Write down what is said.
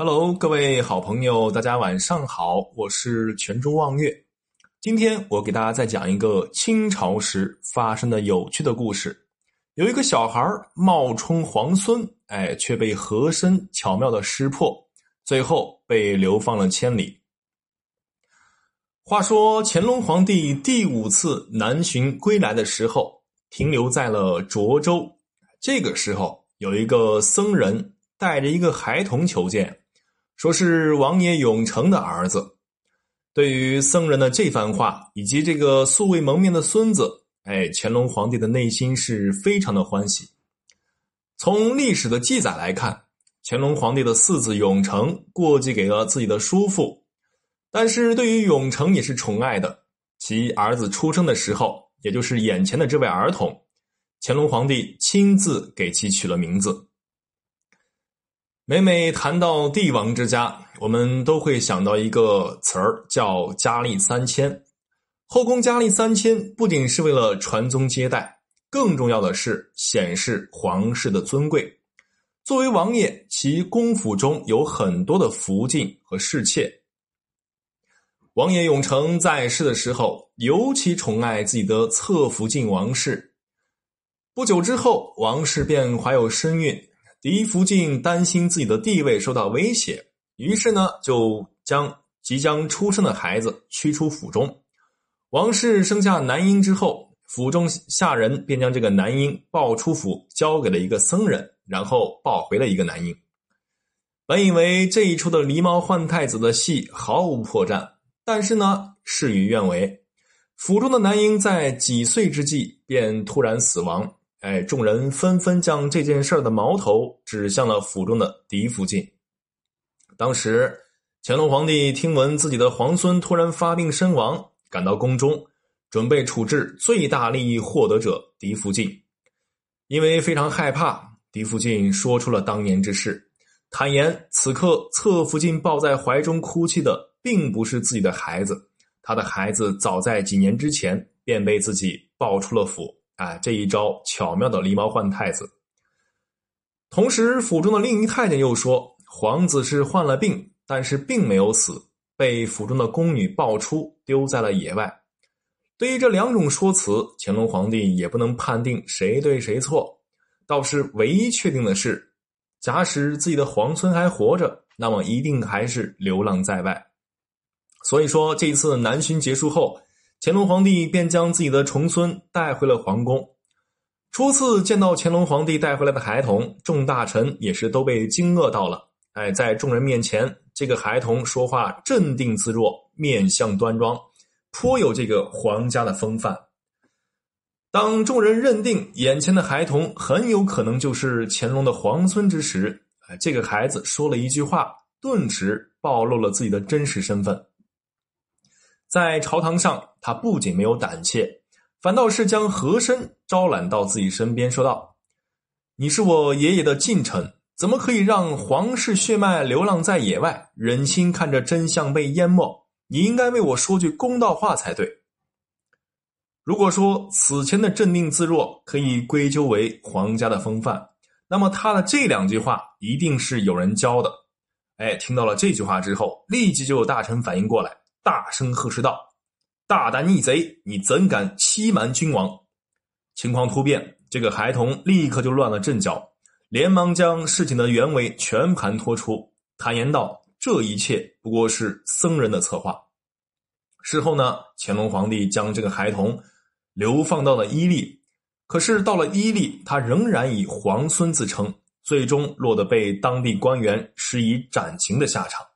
Hello，各位好朋友，大家晚上好，我是泉州望月。今天我给大家再讲一个清朝时发生的有趣的故事。有一个小孩冒充皇孙，哎，却被和珅巧妙的识破，最后被流放了千里。话说乾隆皇帝第五次南巡归来的时候，停留在了涿州。这个时候，有一个僧人带着一个孩童求见。说是王爷永成的儿子，对于僧人的这番话，以及这个素未谋面的孙子，哎，乾隆皇帝的内心是非常的欢喜。从历史的记载来看，乾隆皇帝的四子永成过继给了自己的叔父，但是对于永成也是宠爱的。其儿子出生的时候，也就是眼前的这位儿童，乾隆皇帝亲自给其取了名字。每每谈到帝王之家，我们都会想到一个词儿，叫佳丽三千。后宫佳丽三千，不仅是为了传宗接代，更重要的是显示皇室的尊贵。作为王爷，其宫府中有很多的福晋和侍妾。王爷永成在世的时候，尤其宠爱自己的侧福晋王氏。不久之后，王氏便怀有身孕。狄福晋担心自己的地位受到威胁，于是呢，就将即将出生的孩子驱出府中。王氏生下男婴之后，府中下人便将这个男婴抱出府，交给了一个僧人，然后抱回了一个男婴。本以为这一出的狸猫换太子的戏毫无破绽，但是呢，事与愿违，府中的男婴在几岁之际便突然死亡。哎，众人纷纷将这件事的矛头指向了府中的嫡福晋。当时，乾隆皇帝听闻自己的皇孙突然发病身亡，赶到宫中，准备处置最大利益获得者嫡福晋。因为非常害怕，嫡福晋说出了当年之事，坦言此刻侧福晋抱在怀中哭泣的，并不是自己的孩子，他的孩子早在几年之前便被自己抱出了府。哎，这一招巧妙的狸猫换太子。同时，府中的另一太监又说，皇子是患了病，但是并没有死，被府中的宫女抱出，丢在了野外。对于这两种说辞，乾隆皇帝也不能判定谁对谁错。倒是唯一确定的是，假使自己的皇孙还活着，那么一定还是流浪在外。所以说，这一次南巡结束后。乾隆皇帝便将自己的重孙带回了皇宫。初次见到乾隆皇帝带回来的孩童，众大臣也是都被惊愕到了。哎，在众人面前，这个孩童说话镇定自若，面相端庄，颇有这个皇家的风范。当众人认定眼前的孩童很有可能就是乾隆的皇孙之时，这个孩子说了一句话，顿时暴露了自己的真实身份。在朝堂上，他不仅没有胆怯，反倒是将和珅招揽到自己身边，说道：“你是我爷爷的近臣，怎么可以让皇室血脉流浪在野外，忍心看着真相被淹没？你应该为我说句公道话才对。”如果说此前的镇定自若可以归咎为皇家的风范，那么他的这两句话一定是有人教的。哎，听到了这句话之后，立即就有大臣反应过来。大声呵斥道：“大胆逆贼！你怎敢欺瞒君王？”情况突变，这个孩童立刻就乱了阵脚，连忙将事情的原委全盘托出，坦言道：“这一切不过是僧人的策划。”事后呢，乾隆皇帝将这个孩童流放到了伊利，可是到了伊利，他仍然以皇孙自称，最终落得被当地官员施以斩刑的下场。